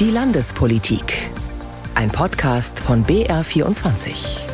Die Landespolitik. Ein Podcast von BR24.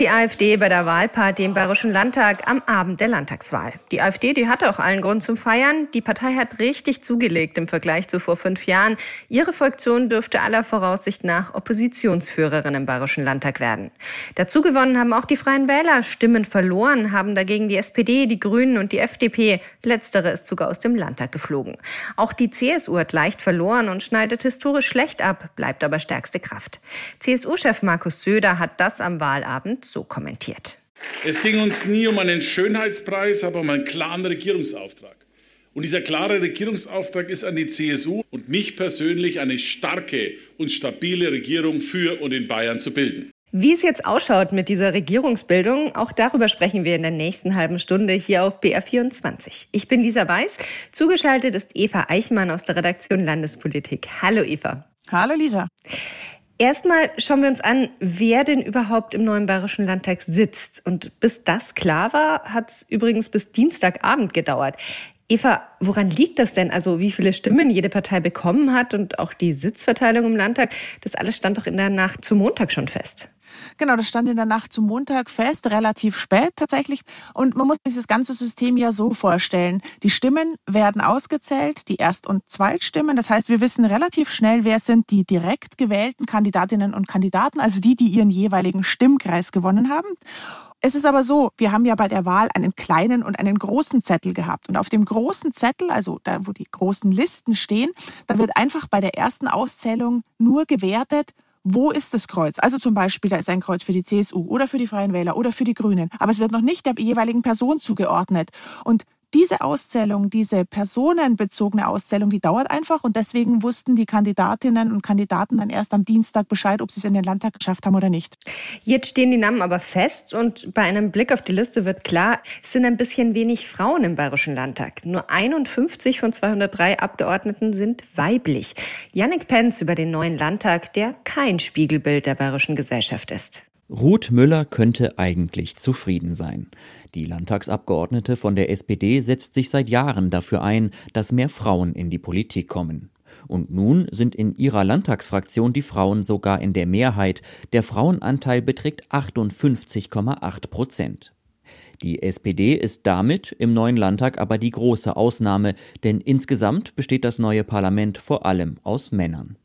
Die AfD bei der Wahlparty im Bayerischen Landtag am Abend der Landtagswahl. Die AfD, die hatte auch allen Grund zum Feiern. Die Partei hat richtig zugelegt im Vergleich zu vor fünf Jahren. Ihre Fraktion dürfte aller Voraussicht nach Oppositionsführerin im Bayerischen Landtag werden. Dazu gewonnen haben auch die Freien Wähler. Stimmen verloren haben dagegen die SPD, die Grünen und die FDP. Letztere ist sogar aus dem Landtag geflogen. Auch die CSU hat leicht verloren und schneidet historisch schlecht ab, bleibt aber stärkste Kraft. CSU-Chef Markus Söder hat das am Wahlabend Abend so kommentiert. Es ging uns nie um einen Schönheitspreis, aber um einen klaren Regierungsauftrag. Und dieser klare Regierungsauftrag ist an die CSU und mich persönlich eine starke und stabile Regierung für und in Bayern zu bilden. Wie es jetzt ausschaut mit dieser Regierungsbildung, auch darüber sprechen wir in der nächsten halben Stunde hier auf BR24. Ich bin Lisa Weiß, zugeschaltet ist Eva Eichmann aus der Redaktion Landespolitik. Hallo Eva. Hallo Lisa. Erstmal schauen wir uns an, wer denn überhaupt im neuen Bayerischen Landtag sitzt. Und bis das klar war, hat es übrigens bis Dienstagabend gedauert. Eva, woran liegt das denn? Also wie viele Stimmen jede Partei bekommen hat und auch die Sitzverteilung im Landtag, das alles stand doch in der Nacht zum Montag schon fest. Genau, das stand in der Nacht zum Montag fest, relativ spät tatsächlich. Und man muss dieses ganze System ja so vorstellen. Die Stimmen werden ausgezählt, die Erst- und Zweitstimmen. Das heißt, wir wissen relativ schnell, wer sind die direkt gewählten Kandidatinnen und Kandidaten, also die, die ihren jeweiligen Stimmkreis gewonnen haben. Es ist aber so, wir haben ja bei der Wahl einen kleinen und einen großen Zettel gehabt. Und auf dem großen Zettel, also da, wo die großen Listen stehen, da wird einfach bei der ersten Auszählung nur gewertet, wo ist das Kreuz? Also zum Beispiel, da ist ein Kreuz für die CSU oder für die Freien Wähler oder für die Grünen. Aber es wird noch nicht der jeweiligen Person zugeordnet. Und diese Auszählung, diese personenbezogene Auszählung, die dauert einfach und deswegen wussten die Kandidatinnen und Kandidaten dann erst am Dienstag Bescheid, ob sie es in den Landtag geschafft haben oder nicht. Jetzt stehen die Namen aber fest und bei einem Blick auf die Liste wird klar, es sind ein bisschen wenig Frauen im Bayerischen Landtag. Nur 51 von 203 Abgeordneten sind weiblich. Jannik Penz über den neuen Landtag, der kein Spiegelbild der bayerischen Gesellschaft ist. Ruth Müller könnte eigentlich zufrieden sein. Die Landtagsabgeordnete von der SPD setzt sich seit Jahren dafür ein, dass mehr Frauen in die Politik kommen. Und nun sind in ihrer Landtagsfraktion die Frauen sogar in der Mehrheit. Der Frauenanteil beträgt 58,8 Prozent. Die SPD ist damit im neuen Landtag aber die große Ausnahme, denn insgesamt besteht das neue Parlament vor allem aus Männern.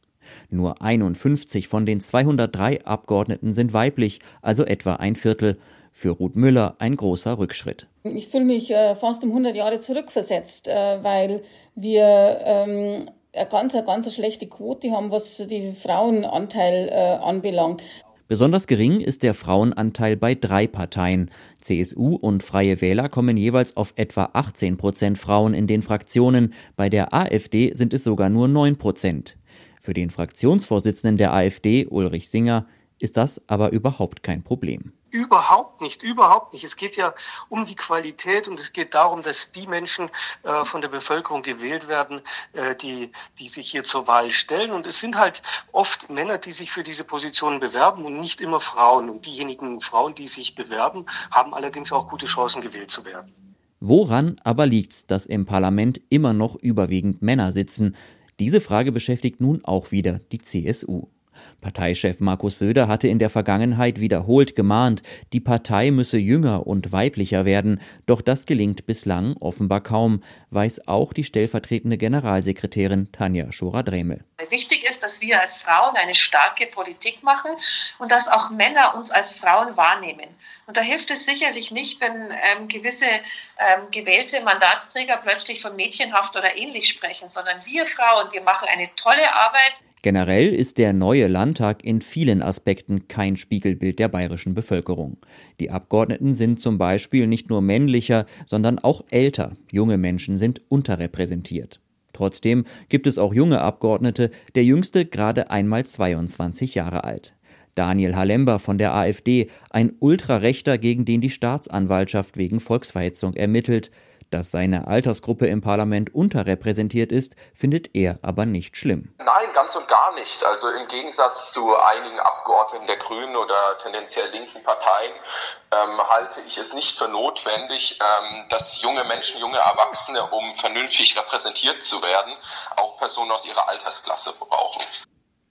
Nur 51 von den 203 Abgeordneten sind weiblich, also etwa ein Viertel. Für Ruth Müller ein großer Rückschritt. Ich fühle mich äh, fast um 100 Jahre zurückversetzt, äh, weil wir ähm, eine ganz, eine ganz schlechte Quote haben, was den Frauenanteil äh, anbelangt. Besonders gering ist der Frauenanteil bei drei Parteien. CSU und Freie Wähler kommen jeweils auf etwa 18 Prozent Frauen in den Fraktionen. Bei der AfD sind es sogar nur 9 Prozent. Für den Fraktionsvorsitzenden der AfD, Ulrich Singer, ist das aber überhaupt kein Problem. Überhaupt nicht, überhaupt nicht. Es geht ja um die Qualität und es geht darum, dass die Menschen äh, von der Bevölkerung gewählt werden, äh, die, die sich hier zur Wahl stellen. Und es sind halt oft Männer, die sich für diese Positionen bewerben und nicht immer Frauen. Und diejenigen Frauen, die sich bewerben, haben allerdings auch gute Chancen, gewählt zu werden. Woran aber liegt's, dass im Parlament immer noch überwiegend Männer sitzen? Diese Frage beschäftigt nun auch wieder die CSU. Parteichef Markus Söder hatte in der Vergangenheit wiederholt gemahnt, die Partei müsse jünger und weiblicher werden, doch das gelingt bislang offenbar kaum, weiß auch die stellvertretende Generalsekretärin Tanja Schora-Dremel. Wichtig ist, dass wir als Frauen eine starke Politik machen und dass auch Männer uns als Frauen wahrnehmen. Und da hilft es sicherlich nicht, wenn ähm, gewisse ähm, gewählte Mandatsträger plötzlich von Mädchenhaft oder ähnlich sprechen, sondern wir Frauen, wir machen eine tolle Arbeit. Generell ist der neue Landtag in vielen Aspekten kein Spiegelbild der bayerischen Bevölkerung. Die Abgeordneten sind zum Beispiel nicht nur männlicher, sondern auch älter. Junge Menschen sind unterrepräsentiert. Trotzdem gibt es auch junge Abgeordnete, der jüngste gerade einmal 22 Jahre alt. Daniel Halember von der AfD, ein Ultrarechter, gegen den die Staatsanwaltschaft wegen Volksverhetzung ermittelt. Dass seine Altersgruppe im Parlament unterrepräsentiert ist, findet er aber nicht schlimm. Nein, ganz und gar nicht. Also im Gegensatz zu einigen Abgeordneten der Grünen oder tendenziell linken Parteien ähm, halte ich es nicht für notwendig, ähm, dass junge Menschen, junge Erwachsene, um vernünftig repräsentiert zu werden, auch Personen aus ihrer Altersklasse brauchen.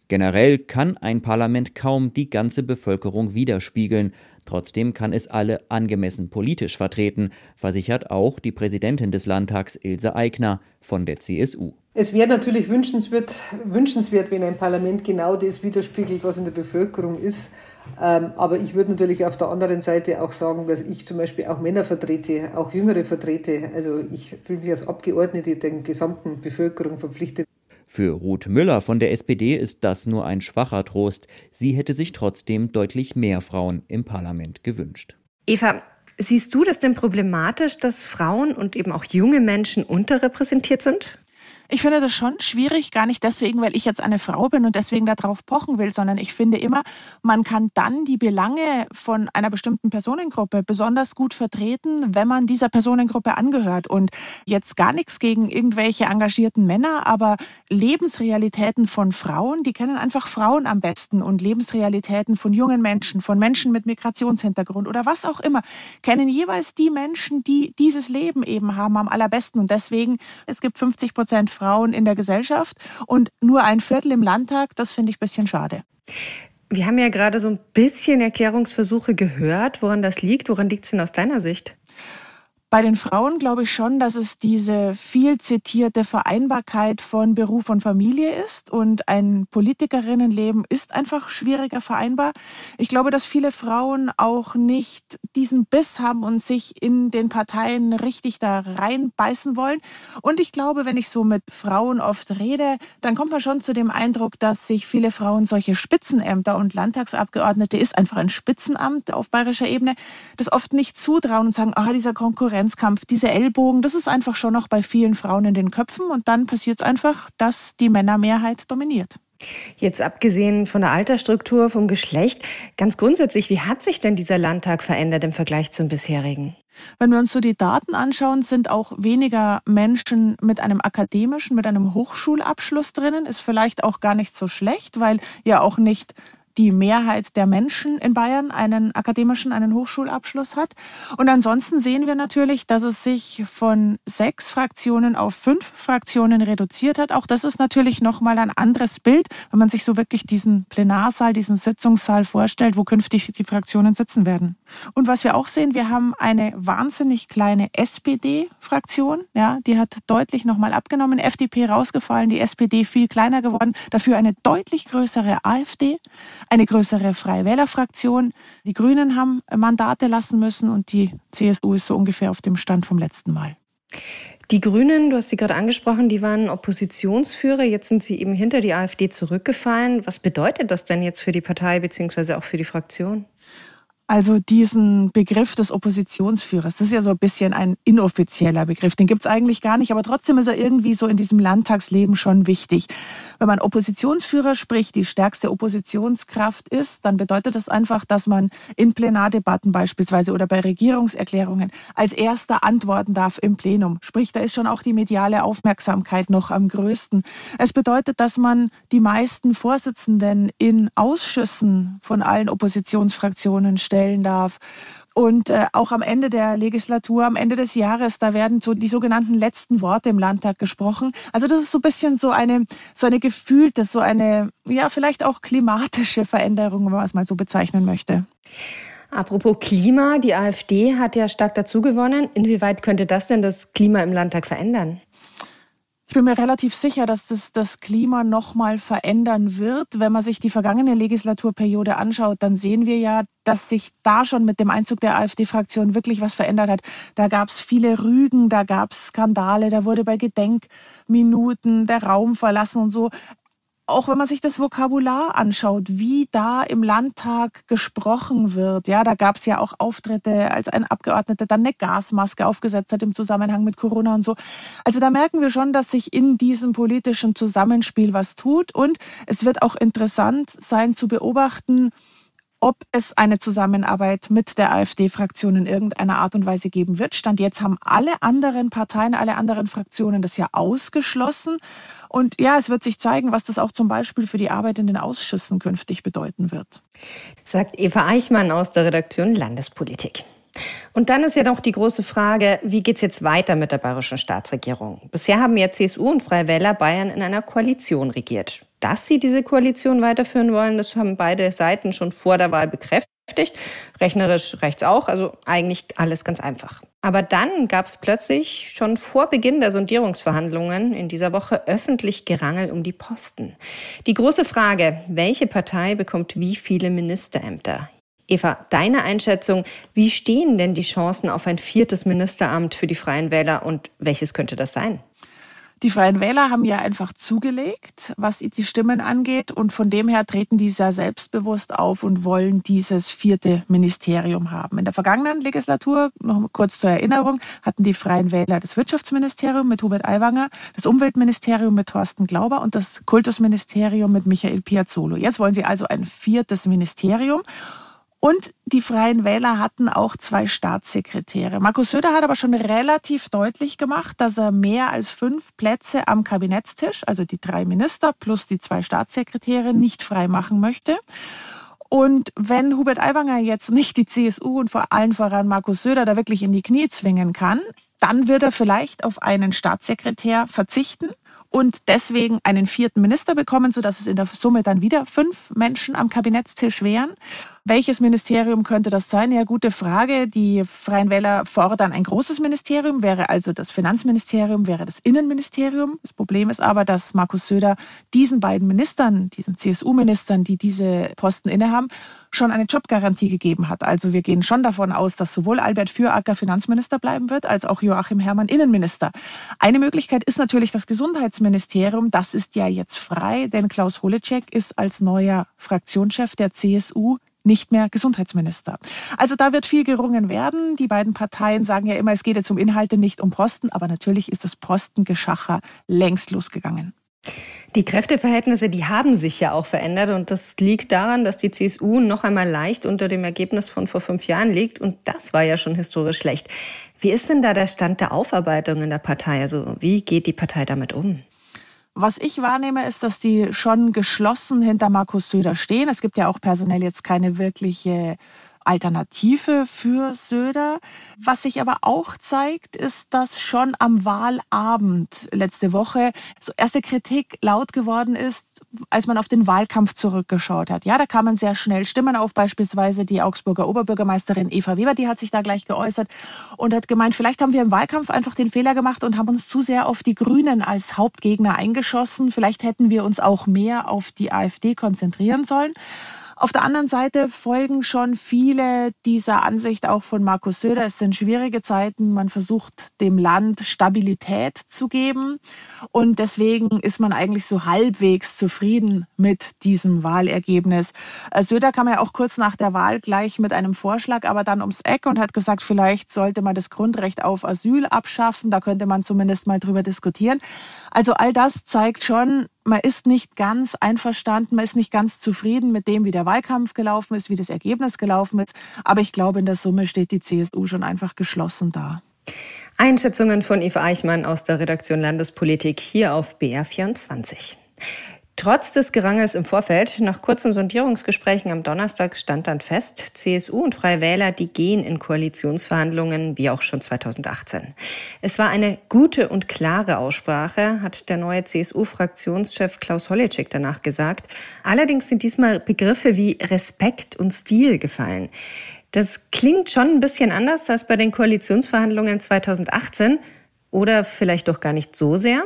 Generell kann ein Parlament kaum die ganze Bevölkerung widerspiegeln. Trotzdem kann es alle angemessen politisch vertreten, versichert auch die Präsidentin des Landtags Ilse Aigner von der CSU. Es wäre natürlich wünschenswert, wünschenswert, wenn ein Parlament genau das widerspiegelt, was in der Bevölkerung ist. Ähm, aber ich würde natürlich auf der anderen Seite auch sagen, dass ich zum Beispiel auch Männer vertrete, auch Jüngere vertrete. Also ich fühle mich als Abgeordnete der gesamten Bevölkerung verpflichtet. Für Ruth Müller von der SPD ist das nur ein schwacher Trost. Sie hätte sich trotzdem deutlich mehr Frauen im Parlament gewünscht. Eva, siehst du das denn problematisch, dass Frauen und eben auch junge Menschen unterrepräsentiert sind? Ich finde das schon schwierig, gar nicht deswegen, weil ich jetzt eine Frau bin und deswegen darauf pochen will, sondern ich finde immer, man kann dann die Belange von einer bestimmten Personengruppe besonders gut vertreten, wenn man dieser Personengruppe angehört. Und jetzt gar nichts gegen irgendwelche engagierten Männer, aber Lebensrealitäten von Frauen, die kennen einfach Frauen am besten und Lebensrealitäten von jungen Menschen, von Menschen mit Migrationshintergrund oder was auch immer, kennen jeweils die Menschen, die dieses Leben eben haben, am allerbesten. Und deswegen, es gibt 50 Prozent Frauen in der Gesellschaft und nur ein Viertel im Landtag. Das finde ich ein bisschen schade. Wir haben ja gerade so ein bisschen Erklärungsversuche gehört, woran das liegt. Woran liegt es denn aus deiner Sicht? Bei den Frauen glaube ich schon, dass es diese viel zitierte Vereinbarkeit von Beruf und Familie ist. Und ein Politikerinnenleben ist einfach schwieriger vereinbar. Ich glaube, dass viele Frauen auch nicht diesen Biss haben und sich in den Parteien richtig da reinbeißen wollen. Und ich glaube, wenn ich so mit Frauen oft rede, dann kommt man schon zu dem Eindruck, dass sich viele Frauen solche Spitzenämter und Landtagsabgeordnete ist einfach ein Spitzenamt auf bayerischer Ebene, das oft nicht zutrauen und sagen, ah, dieser Konkurrenz Konkurrenzkampf, diese Ellbogen, das ist einfach schon noch bei vielen Frauen in den Köpfen und dann passiert es einfach, dass die Männermehrheit dominiert. Jetzt abgesehen von der Altersstruktur, vom Geschlecht, ganz grundsätzlich, wie hat sich denn dieser Landtag verändert im Vergleich zum bisherigen? Wenn wir uns so die Daten anschauen, sind auch weniger Menschen mit einem akademischen, mit einem Hochschulabschluss drinnen. Ist vielleicht auch gar nicht so schlecht, weil ja auch nicht die Mehrheit der Menschen in Bayern einen akademischen, einen Hochschulabschluss hat. Und ansonsten sehen wir natürlich, dass es sich von sechs Fraktionen auf fünf Fraktionen reduziert hat. Auch das ist natürlich nochmal ein anderes Bild, wenn man sich so wirklich diesen Plenarsaal, diesen Sitzungssaal vorstellt, wo künftig die Fraktionen sitzen werden. Und was wir auch sehen, wir haben eine wahnsinnig kleine SPD-Fraktion. Ja, die hat deutlich nochmal abgenommen. FDP rausgefallen, die SPD viel kleiner geworden. Dafür eine deutlich größere AfD eine größere Freie Wählerfraktion. Die Grünen haben Mandate lassen müssen und die CSU ist so ungefähr auf dem Stand vom letzten Mal. Die Grünen, du hast sie gerade angesprochen, die waren Oppositionsführer. Jetzt sind sie eben hinter die AfD zurückgefallen. Was bedeutet das denn jetzt für die Partei bzw. auch für die Fraktion? Also diesen Begriff des Oppositionsführers, das ist ja so ein bisschen ein inoffizieller Begriff. Den gibt es eigentlich gar nicht, aber trotzdem ist er irgendwie so in diesem Landtagsleben schon wichtig. Wenn man Oppositionsführer spricht, die stärkste Oppositionskraft ist, dann bedeutet das einfach, dass man in Plenardebatten beispielsweise oder bei Regierungserklärungen als erster antworten darf im Plenum. Sprich, da ist schon auch die mediale Aufmerksamkeit noch am größten. Es bedeutet, dass man die meisten Vorsitzenden in Ausschüssen von allen Oppositionsfraktionen stellt stellen darf. Und äh, auch am Ende der Legislatur, am Ende des Jahres, da werden so die sogenannten letzten Worte im Landtag gesprochen. Also das ist so ein bisschen so eine, so eine gefühlte, so eine, ja, vielleicht auch klimatische Veränderung, wenn man es mal so bezeichnen möchte. Apropos Klima, die AfD hat ja stark dazu gewonnen. Inwieweit könnte das denn das Klima im Landtag verändern? Ich bin mir relativ sicher, dass das das Klima nochmal verändern wird. Wenn man sich die vergangene Legislaturperiode anschaut, dann sehen wir ja, dass sich da schon mit dem Einzug der AfD-Fraktion wirklich was verändert hat. Da gab es viele Rügen, da gab es Skandale, da wurde bei Gedenkminuten der Raum verlassen und so auch wenn man sich das Vokabular anschaut, wie da im Landtag gesprochen wird, ja, da gab es ja auch Auftritte, als ein Abgeordneter dann eine Gasmaske aufgesetzt hat im Zusammenhang mit Corona und so. Also da merken wir schon, dass sich in diesem politischen Zusammenspiel was tut und es wird auch interessant sein zu beobachten, ob es eine Zusammenarbeit mit der AfD-Fraktion in irgendeiner Art und Weise geben wird. Stand jetzt haben alle anderen Parteien, alle anderen Fraktionen das ja ausgeschlossen. Und ja, es wird sich zeigen, was das auch zum Beispiel für die Arbeit in den Ausschüssen künftig bedeuten wird. Sagt Eva Eichmann aus der Redaktion Landespolitik. Und dann ist ja noch die große Frage, wie geht es jetzt weiter mit der bayerischen Staatsregierung? Bisher haben ja CSU und Freie Wähler Bayern in einer Koalition regiert. Dass sie diese Koalition weiterführen wollen, das haben beide Seiten schon vor der Wahl bekräftigt. Rechnerisch rechts auch, also eigentlich alles ganz einfach. Aber dann gab es plötzlich schon vor Beginn der Sondierungsverhandlungen in dieser Woche öffentlich Gerangel um die Posten. Die große Frage, welche Partei bekommt wie viele Ministerämter? Eva, deine Einschätzung, wie stehen denn die Chancen auf ein viertes Ministeramt für die Freien Wähler und welches könnte das sein? Die Freien Wähler haben ja einfach zugelegt, was die Stimmen angeht. Und von dem her treten die sehr selbstbewusst auf und wollen dieses vierte Ministerium haben. In der vergangenen Legislatur, noch kurz zur Erinnerung, hatten die Freien Wähler das Wirtschaftsministerium mit Hubert Aiwanger, das Umweltministerium mit Thorsten Glauber und das Kultusministerium mit Michael Piazzolo. Jetzt wollen sie also ein viertes Ministerium. Und die Freien Wähler hatten auch zwei Staatssekretäre. Markus Söder hat aber schon relativ deutlich gemacht, dass er mehr als fünf Plätze am Kabinettstisch, also die drei Minister plus die zwei Staatssekretäre, nicht freimachen möchte. Und wenn Hubert Aiwanger jetzt nicht die CSU und vor allen voran Markus Söder da wirklich in die Knie zwingen kann, dann wird er vielleicht auf einen Staatssekretär verzichten und deswegen einen vierten Minister bekommen, sodass es in der Summe dann wieder fünf Menschen am Kabinettstisch wären. Welches Ministerium könnte das sein? Ja, gute Frage. Die Freien Wähler fordern ein großes Ministerium, wäre also das Finanzministerium, wäre das Innenministerium. Das Problem ist aber, dass Markus Söder diesen beiden Ministern, diesen CSU-Ministern, die diese Posten innehaben, schon eine Jobgarantie gegeben hat. Also wir gehen schon davon aus, dass sowohl Albert Füracker Finanzminister bleiben wird, als auch Joachim Herrmann Innenminister. Eine Möglichkeit ist natürlich das Gesundheitsministerium. Das ist ja jetzt frei, denn Klaus Holecek ist als neuer Fraktionschef der CSU nicht mehr Gesundheitsminister. Also da wird viel gerungen werden. Die beiden Parteien sagen ja immer, es geht jetzt um Inhalte, nicht um Posten. Aber natürlich ist das Postengeschacher längst losgegangen. Die Kräfteverhältnisse, die haben sich ja auch verändert und das liegt daran, dass die CSU noch einmal leicht unter dem Ergebnis von vor fünf Jahren liegt und das war ja schon historisch schlecht. Wie ist denn da der Stand der Aufarbeitung in der Partei? Also wie geht die Partei damit um? Was ich wahrnehme, ist, dass die schon geschlossen hinter Markus Söder stehen. Es gibt ja auch personell jetzt keine wirkliche Alternative für Söder. Was sich aber auch zeigt, ist, dass schon am Wahlabend letzte Woche so erste Kritik laut geworden ist, als man auf den Wahlkampf zurückgeschaut hat. Ja, da kamen sehr schnell Stimmen auf, beispielsweise die Augsburger Oberbürgermeisterin Eva Weber, die hat sich da gleich geäußert und hat gemeint, vielleicht haben wir im Wahlkampf einfach den Fehler gemacht und haben uns zu sehr auf die Grünen als Hauptgegner eingeschossen. Vielleicht hätten wir uns auch mehr auf die AfD konzentrieren sollen. Auf der anderen Seite folgen schon viele dieser Ansicht auch von Markus Söder. Es sind schwierige Zeiten. Man versucht dem Land Stabilität zu geben. Und deswegen ist man eigentlich so halbwegs zufrieden mit diesem Wahlergebnis. Äh, Söder kam ja auch kurz nach der Wahl gleich mit einem Vorschlag, aber dann ums Eck und hat gesagt, vielleicht sollte man das Grundrecht auf Asyl abschaffen. Da könnte man zumindest mal drüber diskutieren. Also all das zeigt schon, man ist nicht ganz einverstanden, man ist nicht ganz zufrieden mit dem, wie der Wahlkampf gelaufen ist, wie das Ergebnis gelaufen ist. Aber ich glaube, in der Summe steht die CSU schon einfach geschlossen da. Einschätzungen von Yves Eichmann aus der Redaktion Landespolitik hier auf BR24. Trotz des Gerangels im Vorfeld, nach kurzen Sondierungsgesprächen am Donnerstag stand dann fest, CSU und Freie Wähler, die gehen in Koalitionsverhandlungen, wie auch schon 2018. Es war eine gute und klare Aussprache, hat der neue CSU-Fraktionschef Klaus Holleczek danach gesagt. Allerdings sind diesmal Begriffe wie Respekt und Stil gefallen. Das klingt schon ein bisschen anders als bei den Koalitionsverhandlungen 2018 oder vielleicht doch gar nicht so sehr.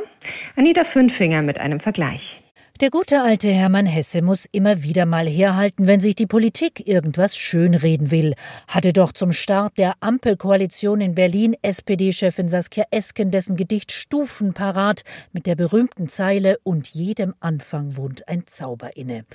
Anita Fünfinger mit einem Vergleich. Der gute alte Hermann Hesse muss immer wieder mal herhalten, wenn sich die Politik irgendwas schönreden will. Hatte doch zum Start der Ampelkoalition in Berlin SPD-Chefin Saskia Esken dessen Gedicht Stufen parat mit der berühmten Zeile Und jedem Anfang wohnt ein Zauber inne.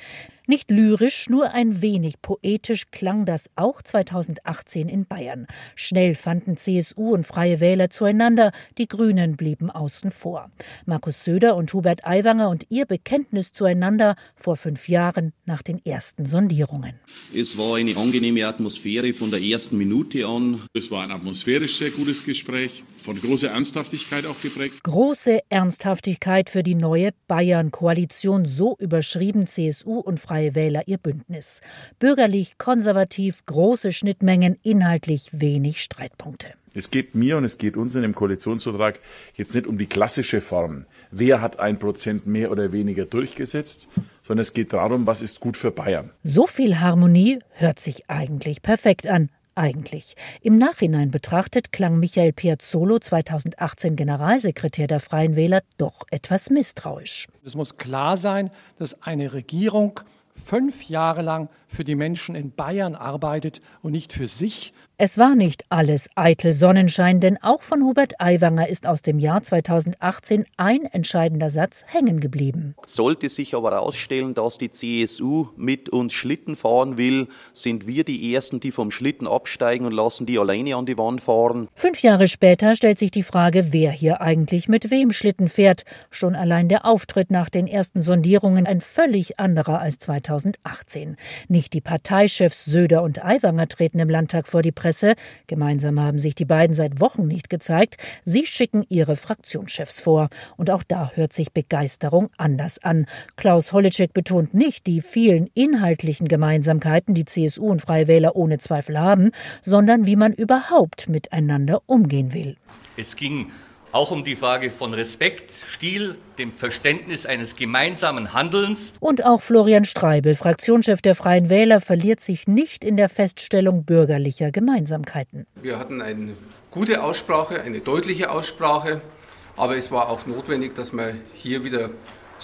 Nicht lyrisch, nur ein wenig poetisch klang das auch 2018 in Bayern. Schnell fanden CSU und Freie Wähler zueinander, die Grünen blieben außen vor. Markus Söder und Hubert Aiwanger und ihr Bekenntnis zueinander vor fünf Jahren nach den ersten Sondierungen. Es war eine angenehme Atmosphäre von der ersten Minute an. Es war ein atmosphärisch sehr gutes Gespräch, von großer Ernsthaftigkeit auch geprägt. Große Ernsthaftigkeit für die neue Bayern-Koalition, so überschrieben CSU und Freie Freie Wähler ihr Bündnis. Bürgerlich, konservativ, große Schnittmengen, inhaltlich wenig Streitpunkte. Es geht mir und es geht uns in dem Koalitionsvertrag jetzt nicht um die klassische Form. Wer hat ein Prozent mehr oder weniger durchgesetzt, sondern es geht darum, was ist gut für Bayern. So viel Harmonie hört sich eigentlich perfekt an eigentlich. Im Nachhinein betrachtet klang Michael Piazzolo, 2018 Generalsekretär der Freien Wähler, doch etwas misstrauisch. Es muss klar sein, dass eine Regierung fünf Jahre lang für die Menschen in Bayern arbeitet und nicht für sich. Es war nicht alles eitel Sonnenschein, denn auch von Hubert Aiwanger ist aus dem Jahr 2018 ein entscheidender Satz hängen geblieben. Sollte sich aber herausstellen, dass die CSU mit uns Schlitten fahren will, sind wir die Ersten, die vom Schlitten absteigen und lassen die alleine an die Wand fahren. Fünf Jahre später stellt sich die Frage, wer hier eigentlich mit wem Schlitten fährt. Schon allein der Auftritt nach den ersten Sondierungen ein völlig anderer als 2018. Nicht die Parteichefs Söder und Aiwanger treten im Landtag vor die Presse. Gemeinsam haben sich die beiden seit Wochen nicht gezeigt. Sie schicken ihre Fraktionschefs vor. Und auch da hört sich Begeisterung anders an. Klaus Holleczek betont nicht die vielen inhaltlichen Gemeinsamkeiten, die CSU und Freie Wähler ohne Zweifel haben, sondern wie man überhaupt miteinander umgehen will. Es ging auch um die Frage von Respekt, Stil, dem Verständnis eines gemeinsamen Handelns. Und auch Florian Streibel, Fraktionschef der Freien Wähler, verliert sich nicht in der Feststellung bürgerlicher Gemeinsamkeiten. Wir hatten eine gute Aussprache, eine deutliche Aussprache, aber es war auch notwendig, dass man hier wieder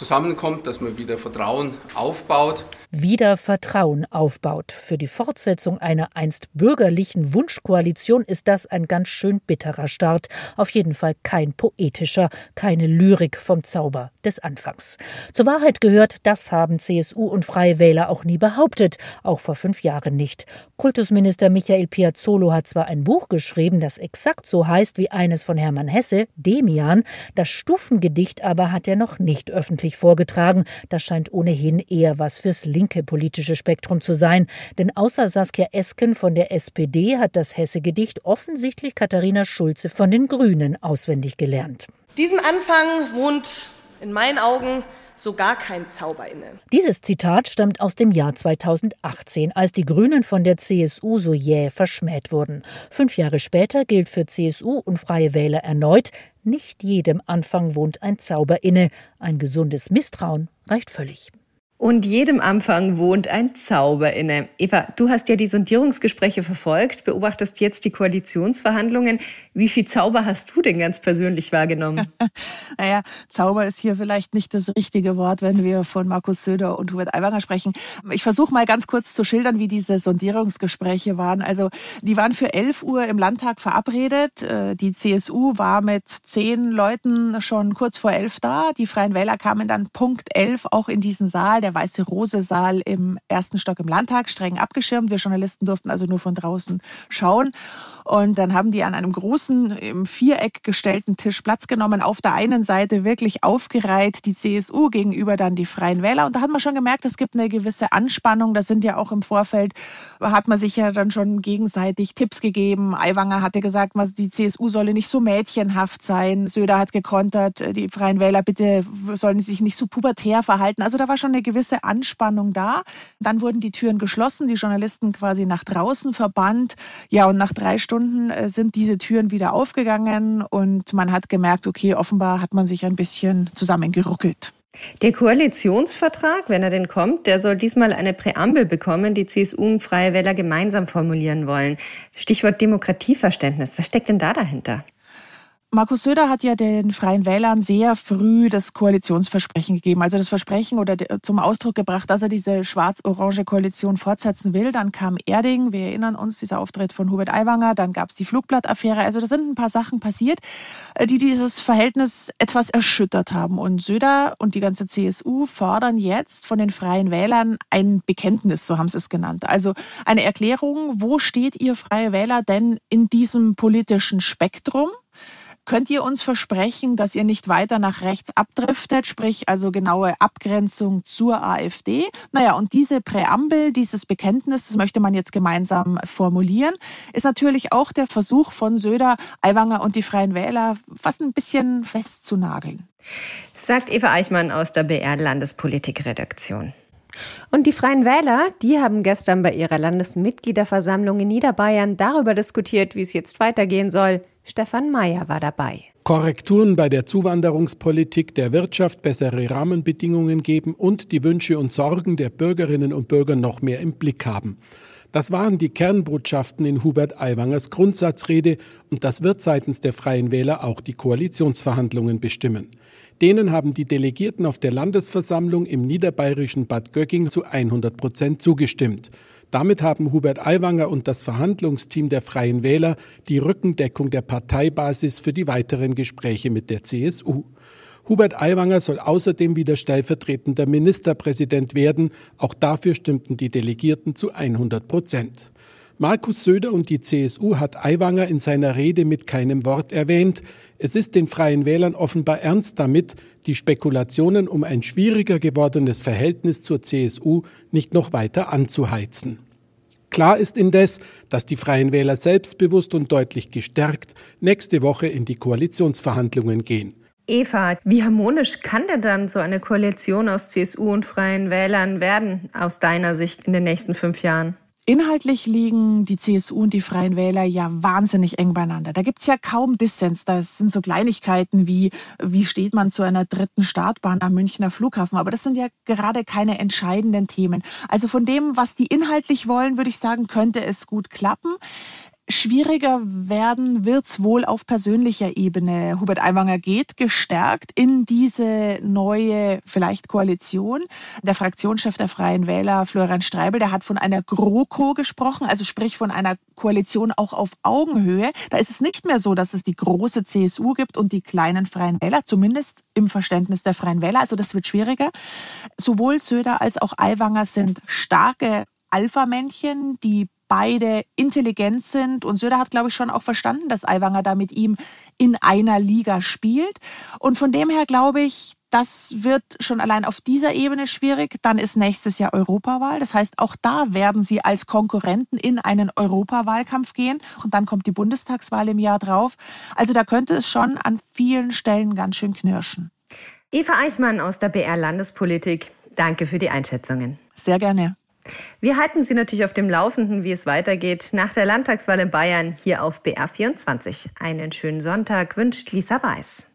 zusammenkommt, dass man wieder Vertrauen aufbaut wieder Vertrauen aufbaut. Für die Fortsetzung einer einst bürgerlichen Wunschkoalition ist das ein ganz schön bitterer Start. Auf jeden Fall kein poetischer, keine Lyrik vom Zauber des Anfangs. Zur Wahrheit gehört, das haben CSU und Freie Wähler auch nie behauptet, auch vor fünf Jahren nicht. Kultusminister Michael Piazzolo hat zwar ein Buch geschrieben, das exakt so heißt wie eines von Hermann Hesse, Demian, das Stufengedicht aber hat er noch nicht öffentlich vorgetragen. Das scheint ohnehin eher was fürs linke politische Spektrum zu sein. Denn außer Saskia Esken von der SPD hat das Hesse-Gedicht offensichtlich Katharina Schulze von den Grünen auswendig gelernt. Diesem Anfang wohnt in meinen Augen so gar kein Zauber inne. Dieses Zitat stammt aus dem Jahr 2018, als die Grünen von der CSU so jäh verschmäht wurden. Fünf Jahre später gilt für CSU und Freie Wähler erneut, nicht jedem Anfang wohnt ein Zauber inne. Ein gesundes Misstrauen reicht völlig. Und jedem Anfang wohnt ein Zauber inne. Eva, du hast ja die Sondierungsgespräche verfolgt, beobachtest jetzt die Koalitionsverhandlungen. Wie viel Zauber hast du denn ganz persönlich wahrgenommen? naja, Zauber ist hier vielleicht nicht das richtige Wort, wenn wir von Markus Söder und Hubert Aiwanger sprechen. Ich versuche mal ganz kurz zu schildern, wie diese Sondierungsgespräche waren. Also die waren für 11 Uhr im Landtag verabredet. Äh, die CSU war mit zehn Leuten schon kurz vor elf da. Die Freien Wähler kamen dann Punkt 11 auch in diesen Saal. Der der Weiße Rose Saal im ersten Stock im Landtag, streng abgeschirmt. Wir Journalisten durften also nur von draußen schauen. Und dann haben die an einem großen, im Viereck gestellten Tisch Platz genommen. Auf der einen Seite wirklich aufgereiht die CSU gegenüber dann die Freien Wähler. Und da hat man schon gemerkt, es gibt eine gewisse Anspannung. Das sind ja auch im Vorfeld, hat man sich ja dann schon gegenseitig Tipps gegeben. Aiwanger hatte gesagt, die CSU solle nicht so mädchenhaft sein. Söder hat gekontert, die Freien Wähler bitte sollen sich nicht so pubertär verhalten. Also da war schon eine gewisse Anspannung da. Dann wurden die Türen geschlossen, die Journalisten quasi nach draußen verbannt. Ja, und nach drei Stunden Stunden äh, sind diese Türen wieder aufgegangen und man hat gemerkt, okay, offenbar hat man sich ein bisschen zusammengeruckelt. Der Koalitionsvertrag, wenn er denn kommt, der soll diesmal eine Präambel bekommen, die CSU und Freie Wähler gemeinsam formulieren wollen. Stichwort Demokratieverständnis. Was steckt denn da dahinter? Markus Söder hat ja den Freien Wählern sehr früh das Koalitionsversprechen gegeben, also das Versprechen oder zum Ausdruck gebracht, dass er diese schwarz-orange Koalition fortsetzen will. Dann kam Erding, wir erinnern uns, dieser Auftritt von Hubert Aiwanger, dann gab es die Flugblattaffäre. Also da sind ein paar Sachen passiert, äh, die dieses Verhältnis etwas erschüttert haben. Und Söder und die ganze CSU fordern jetzt von den Freien Wählern ein Bekenntnis, so haben sie es genannt. Also eine Erklärung, wo steht ihr Freie Wähler denn in diesem politischen Spektrum? Könnt ihr uns versprechen, dass ihr nicht weiter nach rechts abdriftet, sprich also genaue Abgrenzung zur AfD? Naja, und diese Präambel, dieses Bekenntnis, das möchte man jetzt gemeinsam formulieren, ist natürlich auch der Versuch von Söder, Aiwanger und die Freien Wähler fast ein bisschen festzunageln. Sagt Eva Eichmann aus der BR Landespolitikredaktion. Und die Freien Wähler, die haben gestern bei ihrer Landesmitgliederversammlung in Niederbayern darüber diskutiert, wie es jetzt weitergehen soll. Stefan Mayer war dabei. Korrekturen bei der Zuwanderungspolitik der Wirtschaft, bessere Rahmenbedingungen geben und die Wünsche und Sorgen der Bürgerinnen und Bürger noch mehr im Blick haben. Das waren die Kernbotschaften in Hubert Aiwangers Grundsatzrede und das wird seitens der Freien Wähler auch die Koalitionsverhandlungen bestimmen. Denen haben die Delegierten auf der Landesversammlung im niederbayerischen Bad Gögging zu 100 Prozent zugestimmt. Damit haben Hubert Aiwanger und das Verhandlungsteam der Freien Wähler die Rückendeckung der Parteibasis für die weiteren Gespräche mit der CSU. Hubert Aiwanger soll außerdem wieder stellvertretender Ministerpräsident werden. Auch dafür stimmten die Delegierten zu 100 Prozent. Markus Söder und die CSU hat Aiwanger in seiner Rede mit keinem Wort erwähnt. Es ist den Freien Wählern offenbar ernst damit, die Spekulationen um ein schwieriger gewordenes Verhältnis zur CSU nicht noch weiter anzuheizen. Klar ist indes, dass die Freien Wähler selbstbewusst und deutlich gestärkt nächste Woche in die Koalitionsverhandlungen gehen. Eva, wie harmonisch kann denn dann so eine Koalition aus CSU und Freien Wählern werden, aus deiner Sicht in den nächsten fünf Jahren? Inhaltlich liegen die CSU und die Freien Wähler ja wahnsinnig eng beieinander. Da gibt es ja kaum Dissens. Das sind so Kleinigkeiten wie, wie steht man zu einer dritten Startbahn am Münchner Flughafen. Aber das sind ja gerade keine entscheidenden Themen. Also von dem, was die inhaltlich wollen, würde ich sagen, könnte es gut klappen. Schwieriger werden wird es wohl auf persönlicher Ebene. Hubert Aiwanger geht gestärkt in diese neue vielleicht Koalition. Der Fraktionschef der Freien Wähler, Florian Streibel, der hat von einer GroKo gesprochen, also sprich von einer Koalition auch auf Augenhöhe. Da ist es nicht mehr so, dass es die große CSU gibt und die kleinen Freien Wähler, zumindest im Verständnis der Freien Wähler. Also das wird schwieriger. Sowohl Söder als auch Aiwanger sind starke Alpha-Männchen, die beide intelligent sind. Und Söder hat, glaube ich, schon auch verstanden, dass Aiwanger da mit ihm in einer Liga spielt. Und von dem her glaube ich, das wird schon allein auf dieser Ebene schwierig. Dann ist nächstes Jahr Europawahl. Das heißt, auch da werden sie als Konkurrenten in einen Europawahlkampf gehen. Und dann kommt die Bundestagswahl im Jahr drauf. Also da könnte es schon an vielen Stellen ganz schön knirschen. Eva Eichmann aus der BR Landespolitik. Danke für die Einschätzungen. Sehr gerne. Wir halten Sie natürlich auf dem Laufenden, wie es weitergeht nach der Landtagswahl in Bayern hier auf BR24. Einen schönen Sonntag wünscht Lisa Weiß.